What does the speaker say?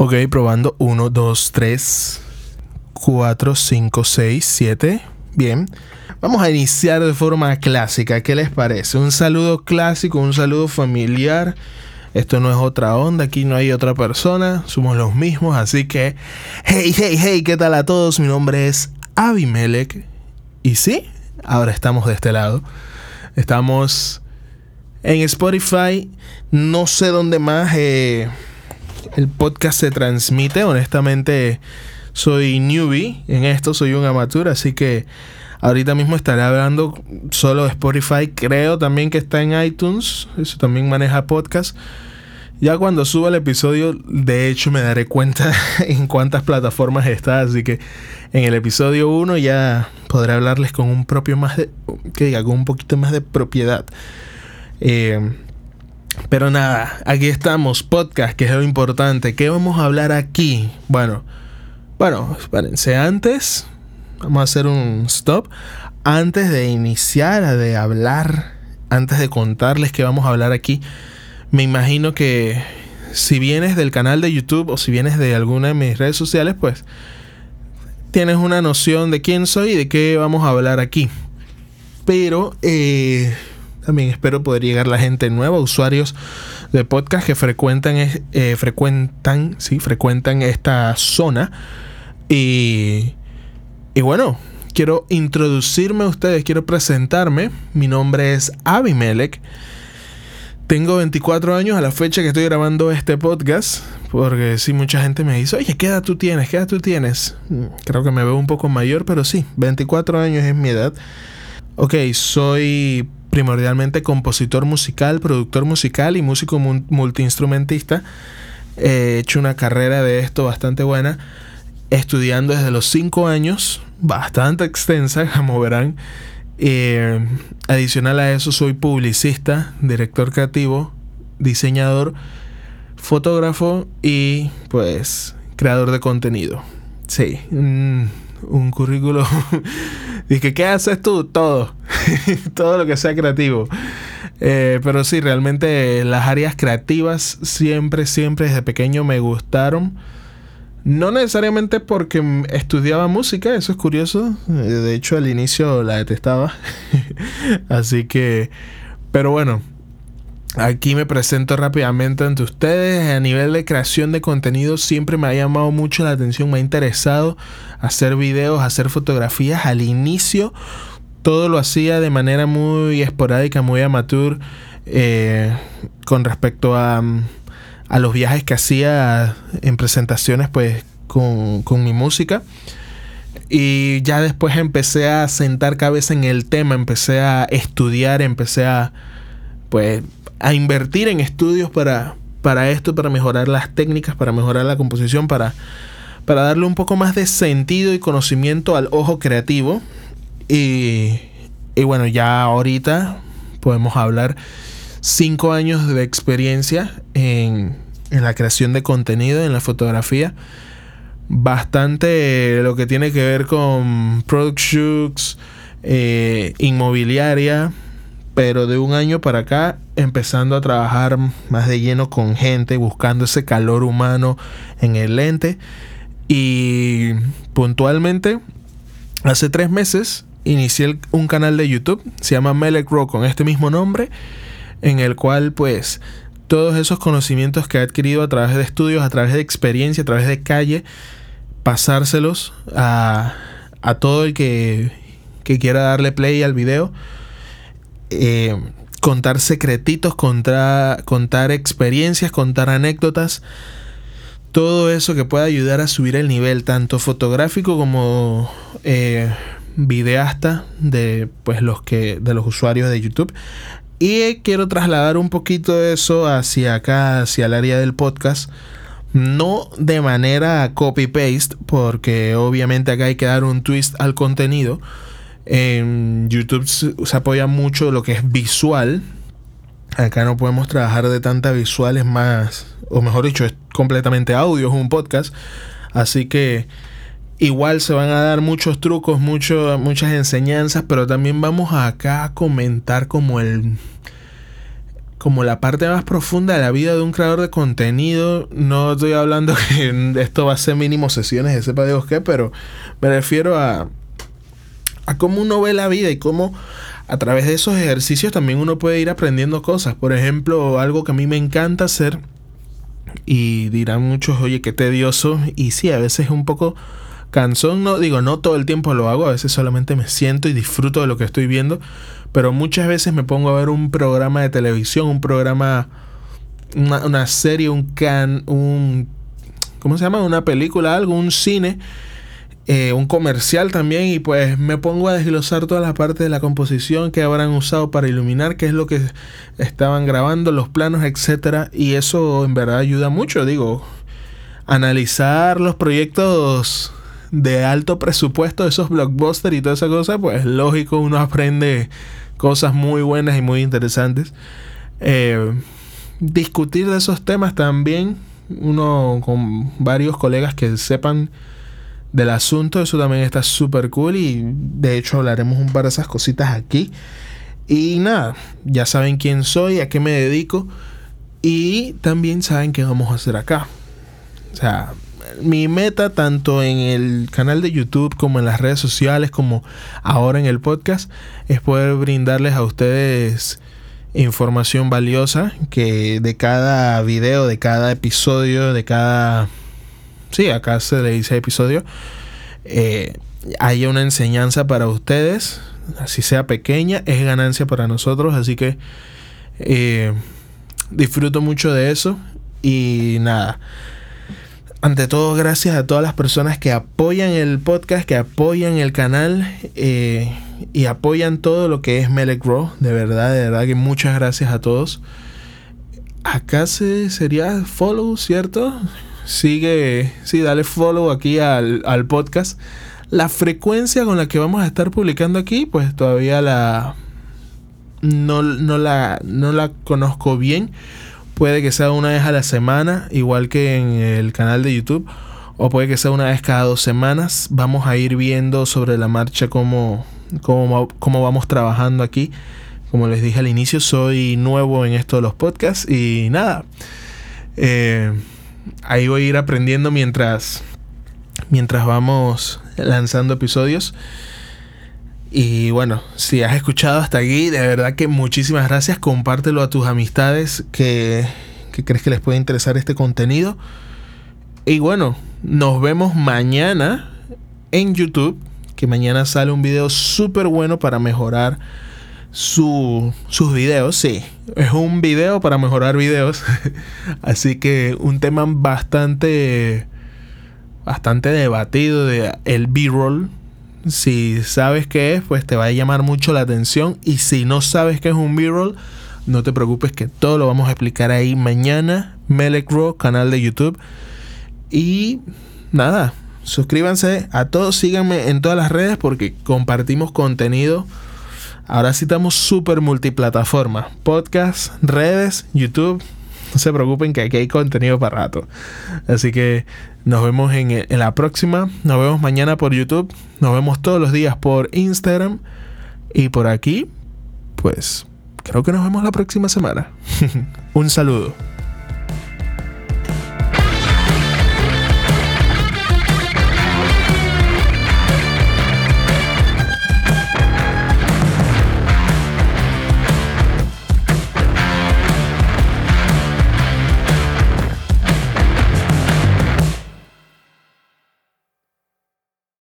Ok, probando 1, 2, 3, 4, 5, 6, 7. Bien. Vamos a iniciar de forma clásica. ¿Qué les parece? Un saludo clásico, un saludo familiar. Esto no es otra onda, aquí no hay otra persona, somos los mismos, así que hey, hey, hey, ¿qué tal a todos? Mi nombre es Abimelech. Y sí, ahora estamos de este lado. Estamos en Spotify, no sé dónde más. Eh, el podcast se transmite. Honestamente, soy newbie en esto, soy un amateur, así que ahorita mismo estaré hablando solo de Spotify. Creo también que está en iTunes, eso también maneja podcast. Ya cuando suba el episodio, de hecho me daré cuenta en cuántas plataformas está, así que en el episodio 1 ya podré hablarles con un propio más de, que con un poquito más de propiedad. Eh, pero nada, aquí estamos, podcast, que es lo importante. ¿Qué vamos a hablar aquí? Bueno, bueno, espérense, antes, vamos a hacer un stop. Antes de iniciar, de hablar, antes de contarles qué vamos a hablar aquí, me imagino que si vienes del canal de YouTube o si vienes de alguna de mis redes sociales, pues tienes una noción de quién soy y de qué vamos a hablar aquí. Pero eh, también espero poder llegar la gente nueva, usuarios de podcast que frecuentan, eh, frecuentan, sí, frecuentan esta zona. Y, y bueno, quiero introducirme a ustedes, quiero presentarme. Mi nombre es Abimelech. Tengo 24 años a la fecha que estoy grabando este podcast, porque sí, mucha gente me dice, oye, ¿qué edad tú tienes? ¿Qué edad tú tienes? Creo que me veo un poco mayor, pero sí, 24 años es mi edad. Ok, soy primordialmente compositor musical, productor musical y músico multiinstrumentista. He hecho una carrera de esto bastante buena, estudiando desde los 5 años, bastante extensa, como verán. Adicional a eso, soy publicista, director creativo, diseñador, fotógrafo y pues creador de contenido. Sí, un currículo Dije, ¿qué haces tú? Todo. Todo lo que sea creativo. Eh, pero sí, realmente las áreas creativas siempre, siempre desde pequeño me gustaron. No necesariamente porque estudiaba música, eso es curioso. Eh, de hecho, al inicio la detestaba. Así que, pero bueno, Aquí me presento rápidamente ante ustedes. A nivel de creación de contenido siempre me ha llamado mucho la atención, me ha interesado hacer videos, hacer fotografías. Al inicio todo lo hacía de manera muy esporádica, muy amateur, eh, con respecto a, a, los viajes que hacía en presentaciones pues con, con mi música. Y ya después empecé a sentar cabeza en el tema, empecé a estudiar, empecé a pues a invertir en estudios para, para esto, para mejorar las técnicas, para mejorar la composición, para, para darle un poco más de sentido y conocimiento al ojo creativo. Y, y bueno, ya ahorita podemos hablar cinco años de experiencia en, en la creación de contenido, en la fotografía. Bastante lo que tiene que ver con product shoots, eh, inmobiliaria, pero de un año para acá empezando a trabajar más de lleno con gente, buscando ese calor humano en el lente. Y puntualmente, hace tres meses, inicié un canal de YouTube, se llama Melek Rock, con este mismo nombre, en el cual pues todos esos conocimientos que he adquirido a través de estudios, a través de experiencia, a través de calle, pasárselos a, a todo el que, que quiera darle play al video eh, contar secretitos, contar, experiencias, contar anécdotas. Todo eso que pueda ayudar a subir el nivel, tanto fotográfico como eh, videasta de pues los que. de los usuarios de YouTube. Y quiero trasladar un poquito eso hacia acá, hacia el área del podcast. No de manera copy-paste, porque obviamente acá hay que dar un twist al contenido en YouTube se, apoya mucho lo que es visual. Acá no podemos trabajar de tantas visuales más, o mejor dicho, es completamente audio, es un podcast. Así que igual se van a dar muchos trucos, muchas enseñanzas, pero también vamos acá a comentar como el, como la parte más profunda de la vida de un creador de contenido. No estoy hablando que esto va a ser mínimo sesiones de sepa Dios qué, pero me refiero a, a cómo uno ve la vida y cómo a través de esos ejercicios también uno puede ir aprendiendo cosas. Por ejemplo, algo que a mí me encanta hacer y dirán muchos, oye, qué tedioso. Y sí, a veces es un poco cansón. No digo, no todo el tiempo lo hago, a veces solamente me siento y disfruto de lo que estoy viendo. Pero muchas veces me pongo a ver un programa de televisión, un programa, una, serie, un can, un, ¿cómo se llama? Una película, algo, un cine eh, un comercial también y pues me pongo a desglosar todas las partes de la composición que habrán usado para iluminar, qué es lo que estaban grabando, los planos, etcétera y eso en verdad ayuda mucho, digo, analizar los proyectos de alto presupuesto, esos blockbusters y toda esa cosa, pues lógico, uno aprende cosas muy buenas y muy interesantes. Eh, discutir de esos temas también, uno con varios colegas que sepan del asunto. Eso también está súper cool y de hecho hablaremos un par de esas cositas aquí. Y nada, ya saben quién soy, a qué me dedico y también saben qué vamos a hacer acá. O sea, mi meta tanto en el canal de YouTube como en las redes sociales como ahora en el podcast es poder brindarles a ustedes información valiosa que de cada video, de cada episodio, de cada sí, acá se le dice episodio, eh, haya una enseñanza para ustedes, así sea pequeña, es ganancia para nosotros, así que eh, disfruto mucho de eso y nada. Ante todo, gracias a todas las personas que apoyan el podcast, que apoyan el canal eh, y apoyan todo lo que es Melek Grow. De verdad, de verdad que muchas gracias a todos. Acá se sería follow, ¿cierto? Sigue, sí, dale follow aquí al, podcast. La frecuencia con la que vamos a estar publicando aquí, pues todavía la no, la no la conozco bien. Puede que sea una vez a la semana, igual que en el canal de YouTube. O puede que sea una vez cada dos semanas. Vamos a ir viendo sobre la marcha cómo, cómo, cómo vamos trabajando aquí. Como les dije al inicio, soy nuevo en esto de los podcasts. Y nada. Eh, ahí voy a ir aprendiendo mientras, mientras vamos lanzando episodios. Y bueno, si has escuchado hasta aquí, de verdad que muchísimas gracias. Compártelo a tus amistades que, que crees que les puede interesar este contenido. Y bueno, nos vemos mañana en YouTube. Que mañana sale un video súper bueno para mejorar su, sus videos, sí. Es un video para mejorar videos. Así que un tema bastante bastante debatido de el B-roll. Si sabes qué es, pues te va a llamar mucho la atención y si no sabes qué es un B-roll, no te preocupes que todo lo vamos a explicar ahí mañana. Melek Raw, canal de YouTube. Y nada, suscríbanse a todos, síganme en todas las redes porque compartimos contenido Ahora sí estamos súper multiplataforma. Podcast, redes, YouTube. No se preocupen que aquí hay contenido para rato. Así que nos vemos en, en la próxima. Nos vemos mañana por YouTube. Nos vemos todos los días por Instagram. Y por aquí, pues creo que nos vemos la próxima semana. Un saludo.